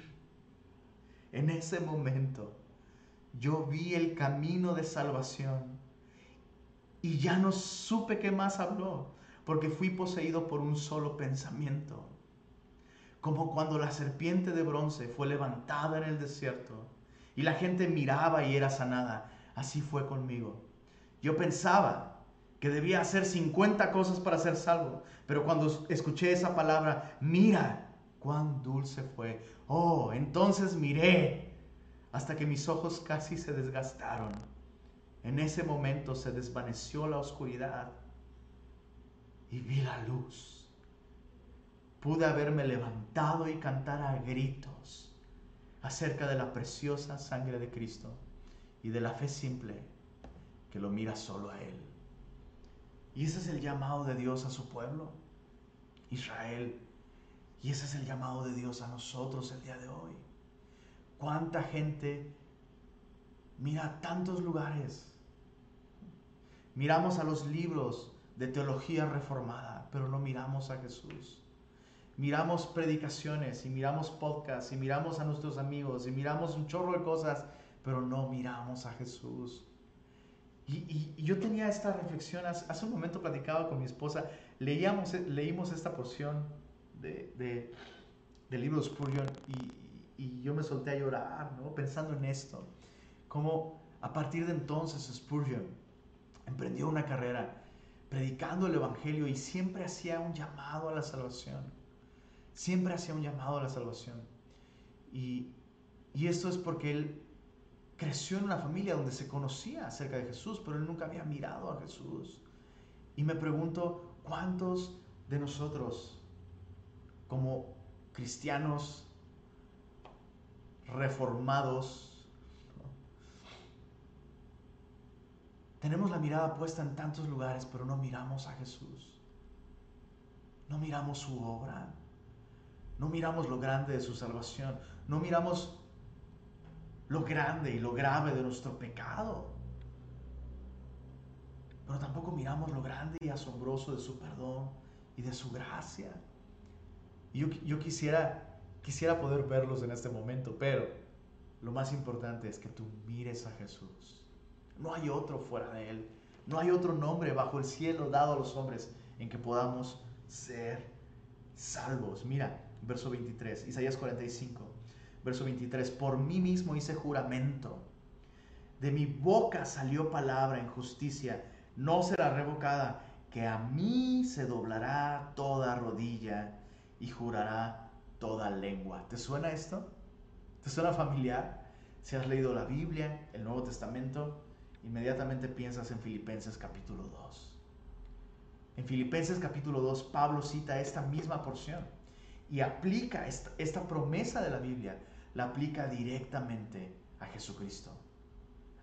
En ese momento yo vi el camino de salvación y ya no supe qué más habló, porque fui poseído por un solo pensamiento. Como cuando la serpiente de bronce fue levantada en el desierto y la gente miraba y era sanada. Así fue conmigo. Yo pensaba que debía hacer 50 cosas para ser salvo, pero cuando escuché esa palabra, mira, cuán dulce fue. Oh, entonces miré hasta que mis ojos casi se desgastaron. En ese momento se desvaneció la oscuridad y vi la luz. Pude haberme levantado y cantar a gritos acerca de la preciosa sangre de Cristo y de la fe simple que lo mira solo a Él. Y ese es el llamado de Dios a su pueblo, Israel. Y ese es el llamado de Dios a nosotros el día de hoy. ¿Cuánta gente mira tantos lugares? Miramos a los libros de teología reformada, pero no miramos a Jesús. Miramos predicaciones y miramos podcasts y miramos a nuestros amigos y miramos un chorro de cosas, pero no miramos a Jesús. Y, yo tenía esta reflexión, hace, un momento platicaba con mi esposa, leíamos, leímos esta porción de, de, del libro de Spurgeon y, y, yo me solté a llorar, ¿no? pensando en esto, como a partir de entonces Spurgeon emprendió una carrera predicando el Evangelio y siempre hacía un llamado a la salvación, siempre hacía un llamado a la salvación. Y, y esto es porque él creció en una familia donde se conocía acerca de Jesús, pero él nunca había mirado a Jesús. Y me pregunto, ¿cuántos de nosotros, como cristianos reformados, tenemos la mirada puesta en tantos lugares, pero no miramos a Jesús? No miramos su obra, no miramos lo grande de su salvación, no miramos lo grande y lo grave de nuestro pecado. Pero tampoco miramos lo grande y asombroso de su perdón y de su gracia. Yo, yo quisiera, quisiera poder verlos en este momento, pero lo más importante es que tú mires a Jesús. No hay otro fuera de Él. No hay otro nombre bajo el cielo dado a los hombres en que podamos ser salvos. Mira, verso 23, Isaías 45. Verso 23, por mí mismo hice juramento. De mi boca salió palabra en justicia, no será revocada, que a mí se doblará toda rodilla y jurará toda lengua. ¿Te suena esto? ¿Te suena familiar? Si has leído la Biblia, el Nuevo Testamento, inmediatamente piensas en Filipenses capítulo 2. En Filipenses capítulo 2, Pablo cita esta misma porción y aplica esta, promesa de la Biblia la aplica directamente a Jesucristo.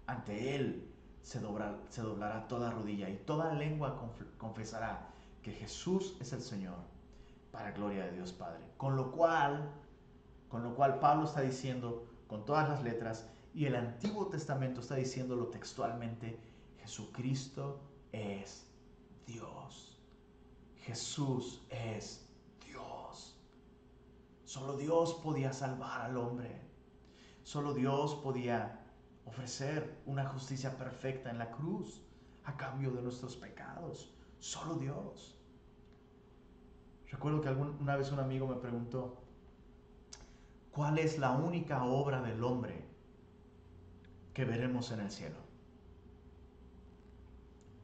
Ante Él se, se doblará toda rodilla y toda lengua confesará que Jesús es el Señor para gloria de Dios Padre. Con lo cual, con lo cual Pablo está diciendo con todas las letras y el Antiguo Testamento está diciéndolo textualmente, Jesucristo es Dios. Jesús es Solo Dios podía salvar al hombre. Solo Dios podía ofrecer una justicia perfecta en la cruz a cambio de nuestros pecados. Solo Dios. Recuerdo que alguna vez un amigo me preguntó, ¿cuál es la única obra del hombre que veremos en el cielo?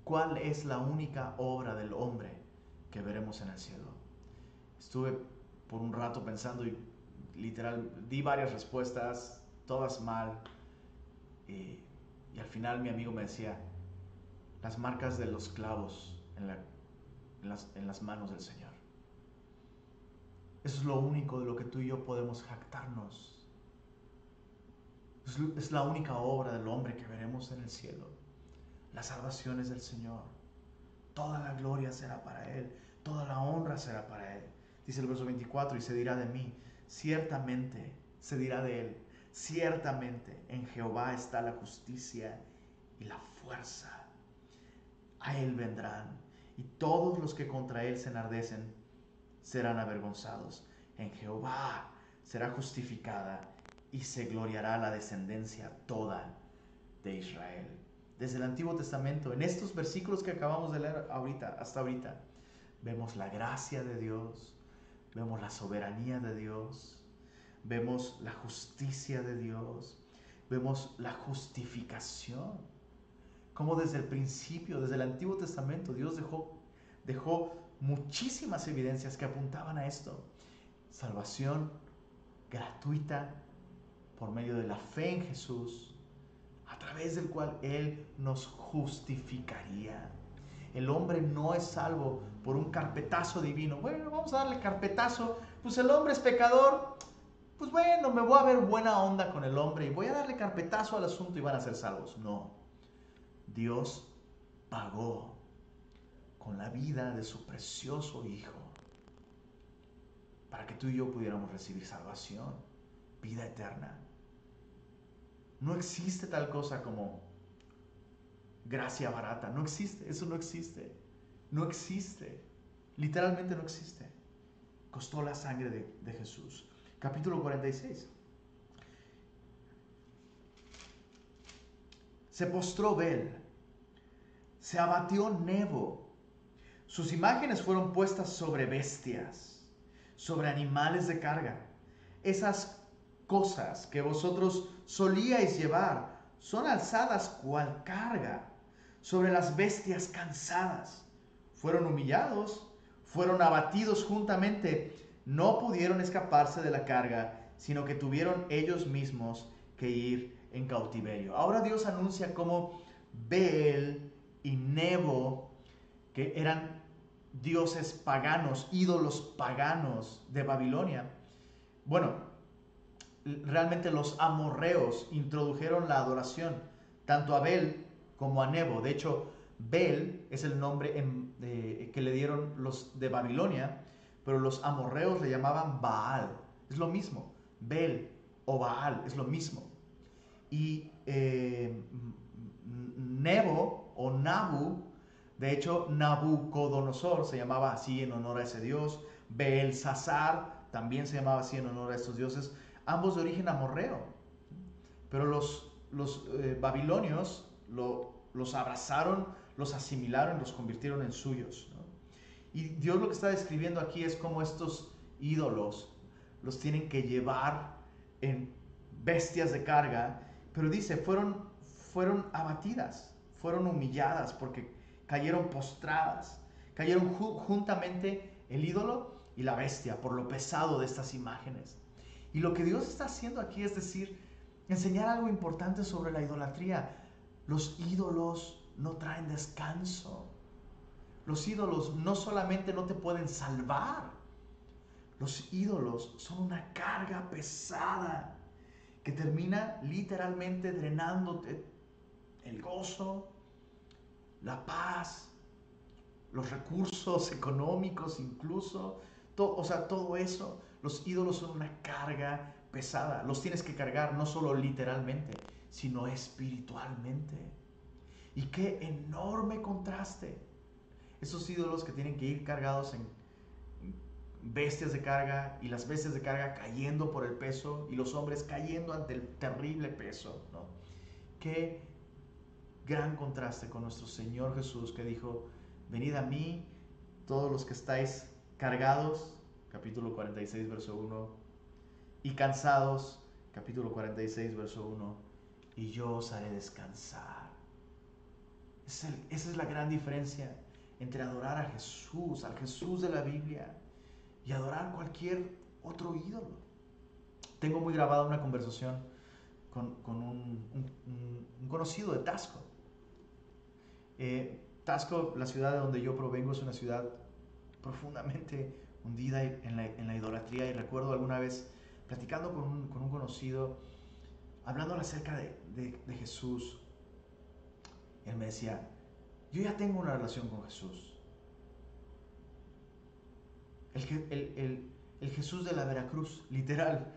¿Cuál es la única obra del hombre que veremos en el cielo? Estuve por un rato pensando y literal di varias respuestas, todas mal. Y, al final mi amigo me decía, las marcas de los clavos en, las, manos del Señor. Eso es lo único de lo que tú y yo podemos jactarnos. Es, la única obra del hombre que veremos en el cielo. La salvación es del Señor. Toda la gloria será para Él. Toda la honra será para Él. Dice el verso 24, y se dirá de mí, ciertamente se dirá de él, ciertamente en Jehová está la justicia y la fuerza. A él vendrán, y todos los que contra él se enardecen serán avergonzados. En Jehová será justificada y se gloriará la descendencia toda de Israel. desde el Antiguo Testamento, en estos versículos que acabamos de leer ahorita, hasta ahorita, vemos la gracia de Dios, vemos la soberanía de Dios, vemos la justicia de Dios, vemos la justificación. Como desde el principio, desde el Antiguo Testamento, Dios dejó, dejó muchísimas evidencias que apuntaban a esto. Salvación gratuita por medio de la fe en Jesús, a través del cual Él nos justificaría. El hombre no es salvo por un carpetazo divino. Bueno, vamos a darle carpetazo. Pues el hombre es pecador. Pues bueno, me voy a ver buena onda con el hombre y voy a darle carpetazo al asunto y van a ser salvos. No. Dios pagó con la vida de su precioso Hijo para que tú y yo pudiéramos recibir salvación, vida eterna. No existe tal cosa como gracia barata, no existe, eso no existe, no existe, literalmente no existe. Costó la sangre de, Jesús. Capítulo 46. Se postró Bel, se abatió Nebo, sus imágenes fueron puestas sobre bestias, sobre animales de carga. Esas cosas que vosotros solíais llevar son alzadas cual carga sobre las bestias cansadas. Fueron humillados, fueron abatidos juntamente, no pudieron escaparse de la carga, sino que tuvieron ellos mismos que ir en cautiverio. Ahora Dios anuncia cómo Bel y Nebo, que eran dioses paganos, ídolos paganos de Babilonia. Bueno, realmente los amorreos introdujeron la adoración tanto a Bel como a Nebo. De hecho, Bel es el nombre que le dieron los de Babilonia, pero los amorreos le llamaban Baal. Es lo mismo. Bel o Baal es lo mismo. Y eh, Nebo o Nabu de hecho, Nabucodonosor se llamaba así en honor a ese dios. Belsasar también se llamaba así en honor a estos dioses, ambos de origen amorreo. Pero los, los eh, babilonios los abrazaron, los asimilaron, los convirtieron en suyos. Y Dios lo que está describiendo aquí es cómo estos ídolos los tienen que llevar en bestias de carga, pero dice, fueron, fueron abatidas, fueron humilladas porque cayeron postradas, cayeron juntamente el ídolo y la bestia por lo pesado de estas imágenes. Y lo que Dios está haciendo aquí es decir, enseñar algo importante sobre la idolatría. Los ídolos no traen descanso. Los ídolos no solamente no te pueden salvar, los ídolos son una carga pesada que termina literalmente drenándote el gozo, la paz, los recursos económicos incluso, o sea, todo eso, los ídolos son una carga pesada, los tienes que cargar no solo literalmente, sino espiritualmente. Y qué enorme contraste. Esos ídolos que tienen que ir cargados en bestias de carga y las bestias de carga cayendo por el peso y los hombres cayendo ante el terrible peso. ¿no? Qué gran contraste con nuestro Señor Jesús que dijo, venid a mí todos los que estáis cargados, capítulo 46, verso 1, y cansados, capítulo 46, verso 1, y yo os haré descansar. esa es la gran diferencia entre adorar a Jesús, al Jesús de la Biblia, y adorar cualquier otro ídolo. Tengo muy grabada una conversación con, un, un conocido de Tasco, eh, Tasco, la ciudad de donde yo provengo, es una ciudad profundamente hundida en la, idolatría y recuerdo alguna vez platicando con un, conocido, hablando acerca de, Jesús, él me decía, yo ya tengo una relación con Jesús. El, Jesús de la Veracruz, *laughs* literal,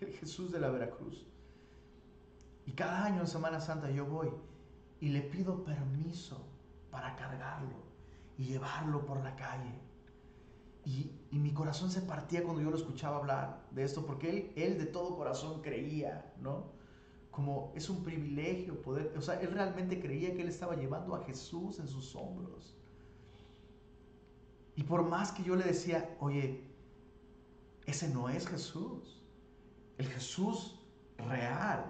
el Jesús de la Veracruz. Y cada año en Semana Santa yo voy y le pido permiso para cargarlo y llevarlo por la calle. Y, mi corazón se partía cuando yo lo escuchaba hablar de esto, porque él, él de todo corazón creía, ¿no? como es un privilegio poder, o sea, él realmente creía que él estaba llevando a Jesús en sus hombros. Y por más que yo le decía, oye, ese no es Jesús. El Jesús real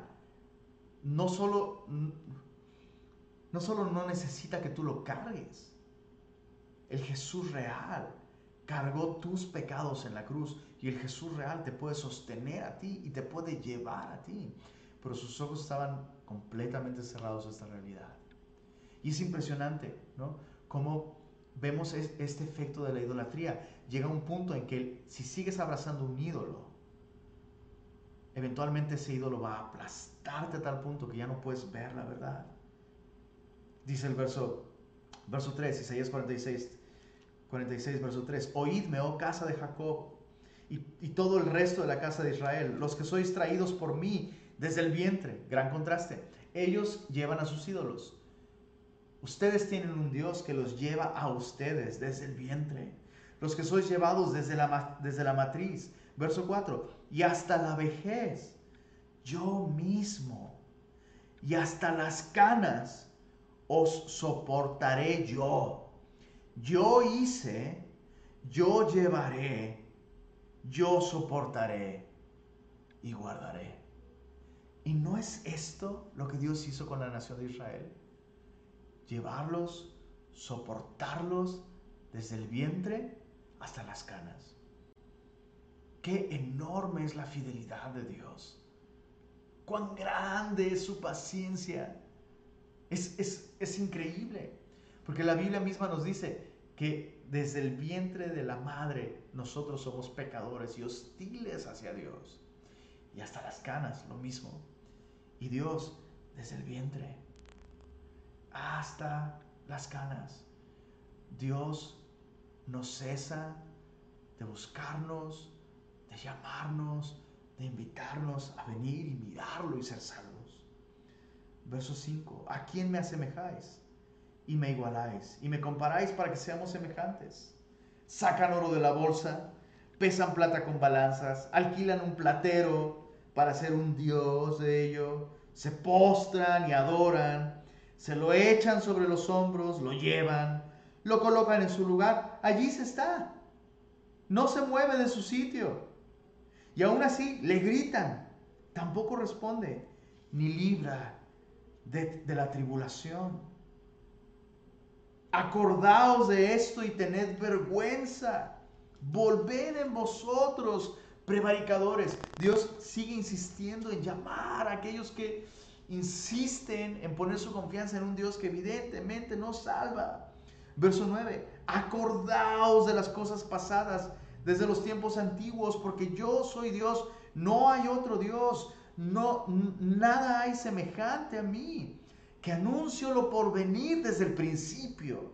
no solo no solo no necesita que tú lo cargues. El Jesús real cargó tus pecados en la cruz y el Jesús real te puede sostener a ti y te puede llevar a ti. Pero sus ojos estaban completamente cerrados a esta realidad. Y es impresionante, ¿no? Cómo vemos este efecto de la idolatría. Llega un punto en que si sigues abrazando un ídolo, eventualmente ese ídolo va a aplastarte a tal punto que ya no puedes ver la verdad. Dice el verso, verso 3, Isaías 46, 46, verso 3. Oídme, oh casa de Jacob, y, y todo el resto de la casa de Israel, los que sois traídos por mí desde el vientre. Gran contraste. Ellos llevan a sus ídolos. Ustedes tienen un Dios que los lleva a ustedes desde el vientre. Los que sois llevados desde la, desde la matriz. Verso 4. Y hasta la vejez. Yo mismo. Y hasta las canas os soportaré yo. Yo hice, yo llevaré, yo soportaré y guardaré. ¿Y no es esto lo que Dios hizo con la nación de Israel? Llevarlos, soportarlos desde el vientre hasta las canas. Qué enorme es la fidelidad de Dios. Cuán grande es su paciencia es, increíble, porque la Biblia misma nos dice que desde el vientre de la madre nosotros somos pecadores y hostiles hacia Dios. Y hasta las canas, lo mismo. Y Dios, desde el vientre hasta las canas, Dios no cesa de buscarnos, de llamarnos, de invitarnos a venir y mirarlo y ser salvos. Verso 5. ¿A quién me asemejáis? Y me igualáis. Y me comparáis para que seamos semejantes. Sacan oro de la bolsa, pesan plata con balanzas, alquilan un platero para ser un dios de ello, se postran y adoran, se lo echan sobre los hombros, lo llevan, lo colocan en su lugar, allí se está. No se mueve de su sitio. Y aún así le gritan, tampoco responde, ni libra de, la tribulación. Acordaos de esto y tened vergüenza. Volved en vosotros, prevaricadores. Dios sigue insistiendo en llamar a aquellos que insisten en poner su confianza en un Dios que evidentemente no salva. Verso 9, acordaos de las cosas pasadas desde los tiempos antiguos, porque yo soy Dios, no hay otro Dios no, nada hay semejante a mí, que anuncio lo por venir desde el principio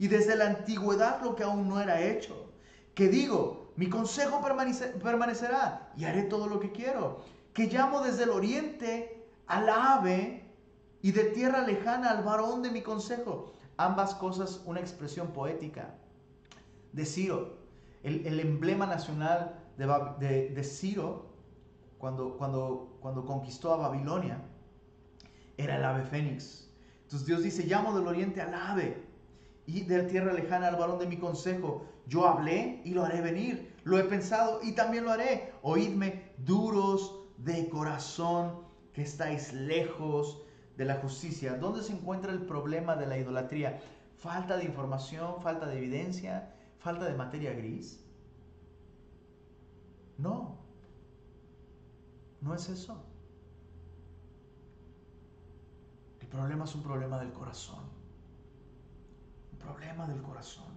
y desde la antigüedad lo que aún no era hecho. Que digo, mi consejo permanecerá y haré todo lo que quiero. Que llamo desde el oriente al ave y de tierra lejana al varón de mi consejo. Ambas cosas una expresión poética de Ciro. El, emblema nacional de, de Ciro cuando, cuando, cuando conquistó a Babilonia, era el ave fénix. Entonces Dios dice, llamo del oriente al ave y de la tierra lejana al varón de mi consejo. Yo hablé y lo haré venir. Lo he pensado y también lo haré. Oídme, duros de corazón, que estáis lejos de la justicia. ¿Dónde se encuentra el problema de la idolatría? Falta de información, falta de evidencia, falta de materia gris. No, no es eso. El problema es un problema del corazón. Un problema del corazón.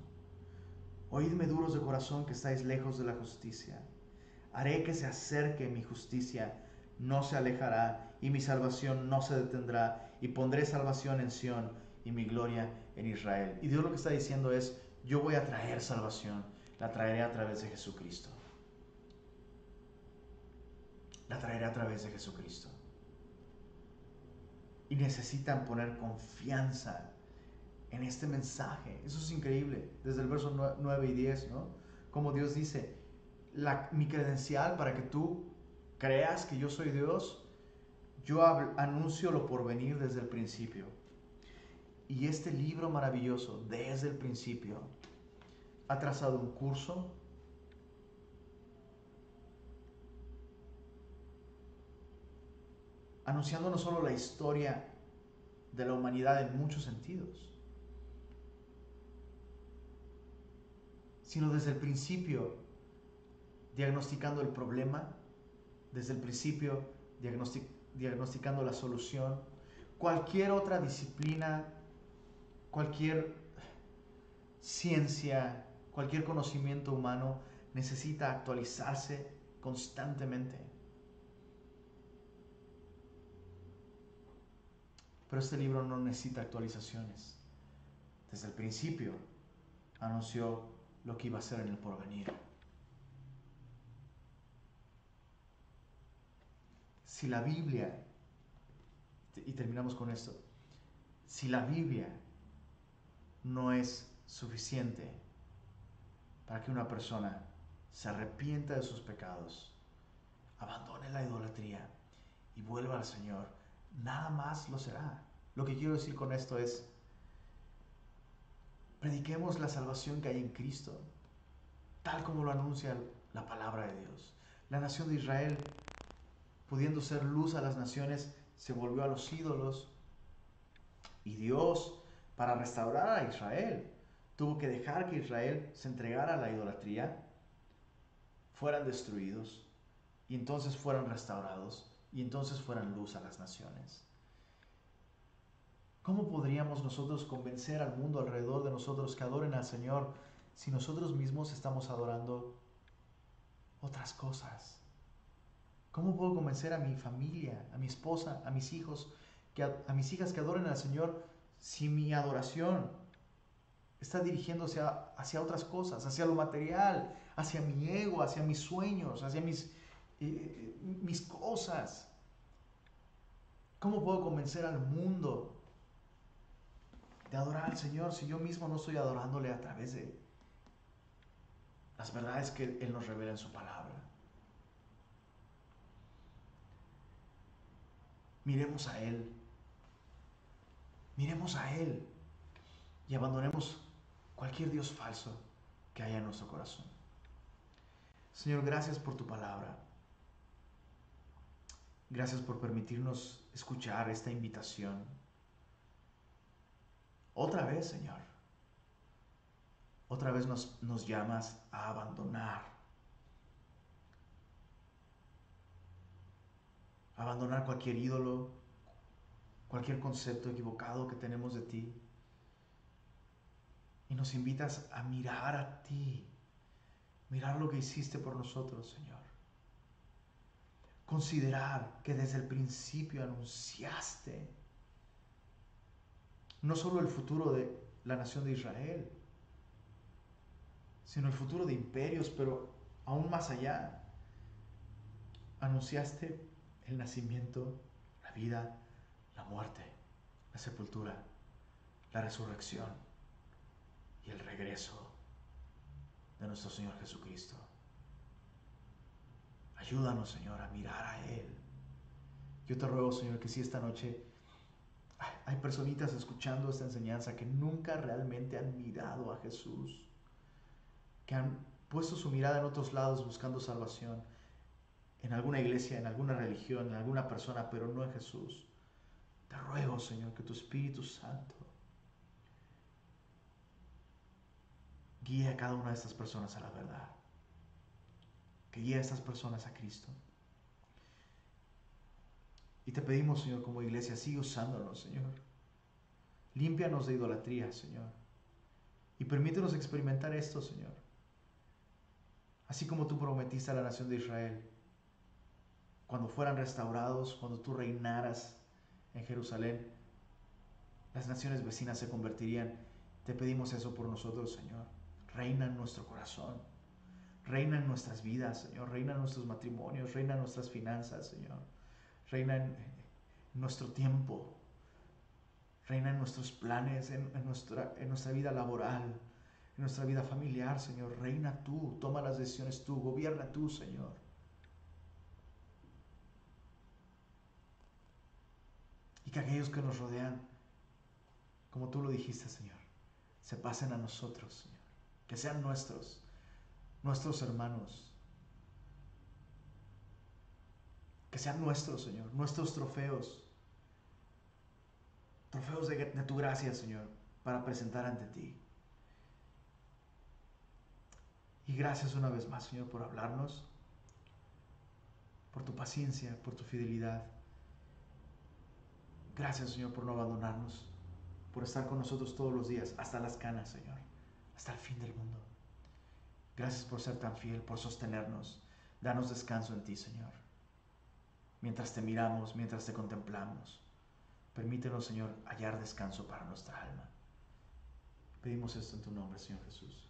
Oídme duros de corazón que estáis lejos de la justicia. Haré que se acerque mi justicia, no se alejará, y mi salvación no se detendrá, y pondré salvación en Sión y mi gloria en Israel. Y Dios lo que está diciendo es, yo voy a traer salvación, la traeré a través de Jesucristo la traeré a través de Jesucristo. Y necesitan poner confianza en este mensaje. Eso es increíble. Desde el verso 9 y 10, ¿no? Como Dios dice, la, mi credencial para que tú creas que yo soy Dios yo anuncio lo por venir desde el principio. Y este libro maravilloso, desde el principio, ha trazado un curso anunciando no solo la historia de la humanidad en muchos sentidos, sino desde el principio diagnosticando el problema, desde el principio diagnosticando la solución. Cualquier otra disciplina, cualquier ciencia, cualquier conocimiento humano necesita actualizarse constantemente. Pero este libro no necesita actualizaciones. Desde el principio anunció lo que iba a ser en el porvenir. Si la Biblia, y terminamos con esto, si la Biblia no es suficiente para que una persona se arrepienta de sus pecados, abandone la idolatría y vuelva al Señor, nada más lo será. Lo que quiero decir con esto es, prediquemos la salvación que hay en Cristo, tal como lo anuncia la palabra de Dios. La nación de Israel, pudiendo ser luz a las naciones, se volvió a los ídolos. Y Dios, para restaurar a Israel, tuvo que dejar que Israel se entregara a la idolatría, fueran destruidos y entonces fueran restaurados y entonces fueran luz a las naciones. ¿Cómo podríamos nosotros convencer al mundo alrededor de nosotros que adoren al Señor si nosotros mismos estamos adorando otras cosas? ¿Cómo puedo convencer a mi familia, a mi esposa, a mis hijos, que a, mis hijas que adoren al Señor si mi adoración está dirigiéndose hacia otras cosas, hacia lo material, hacia mi ego, hacia mis sueños, hacia mis, eh, mis cosas. ¿Cómo puedo convencer al mundo de adorar al Señor si yo mismo no estoy adorándole a través de las verdades que Él nos revela en su palabra? Miremos a Él. Miremos a Él y abandonemos cualquier Dios falso que haya en nuestro corazón. Señor, gracias por tu palabra. Gracias por permitirnos escuchar esta invitación. Otra vez, Señor. Otra vez nos, llamas a abandonar. Abandonar cualquier ídolo, cualquier concepto equivocado que tenemos de ti. Y nos invitas a mirar a ti, mirar lo que hiciste por nosotros, Señor considerar que desde el principio anunciaste no solo el futuro de la nación de Israel, sino el futuro de imperios, pero aún más allá. Anunciaste el nacimiento, la vida, la muerte, la sepultura, la resurrección y el regreso de nuestro Señor Jesucristo. Ayúdanos, Señor, a mirar a Él. Yo te ruego, Señor, que si esta noche hay personitas escuchando esta enseñanza que nunca realmente han mirado a Jesús, que han puesto su mirada en otros lados buscando salvación, en alguna iglesia, en alguna religión, en alguna persona, pero no en Jesús. Te ruego, Señor, que tu Espíritu Santo guíe a cada una de estas personas a la verdad que guíe a estas personas a Cristo. Y te pedimos, Señor, como iglesia, sigue usándonos, Señor. Límpianos de idolatría, Señor. Y permítenos experimentar esto, Señor. Así como tú prometiste a la nación de Israel, cuando fueran restaurados, cuando tú reinaras en Jerusalén, las naciones vecinas se convertirían. Te pedimos eso por nosotros, Señor. Reina en nuestro corazón. Reina en nuestras vidas, Señor. Reina en nuestros matrimonios. Reina en nuestras finanzas, Señor. Reina en, nuestro tiempo. Reina en nuestros planes, en, nuestra, en nuestra vida laboral, en nuestra vida familiar, Señor. Reina tú, toma las decisiones tú, gobierna tú, Señor. y que aquellos que nos rodean, como tú lo dijiste, Señor, se pasen a nosotros, Señor, que sean nuestros, nuestros hermanos, que sean nuestros, Señor, nuestros trofeos, trofeos de, tu gracia, Señor, para presentar ante ti. Y gracias una vez más, Señor, por hablarnos, por tu paciencia, por tu fidelidad. Gracias, Señor, por no abandonarnos, por estar con nosotros todos los días, hasta las canas, Señor, hasta el fin del mundo. Gracias por ser tan fiel, por sostenernos. Danos descanso en ti, Señor. Mientras te miramos, mientras te contemplamos, permítenos, Señor, hallar descanso para nuestra alma. Pedimos esto en tu nombre, Señor Jesús.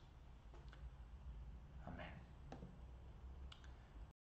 Amen.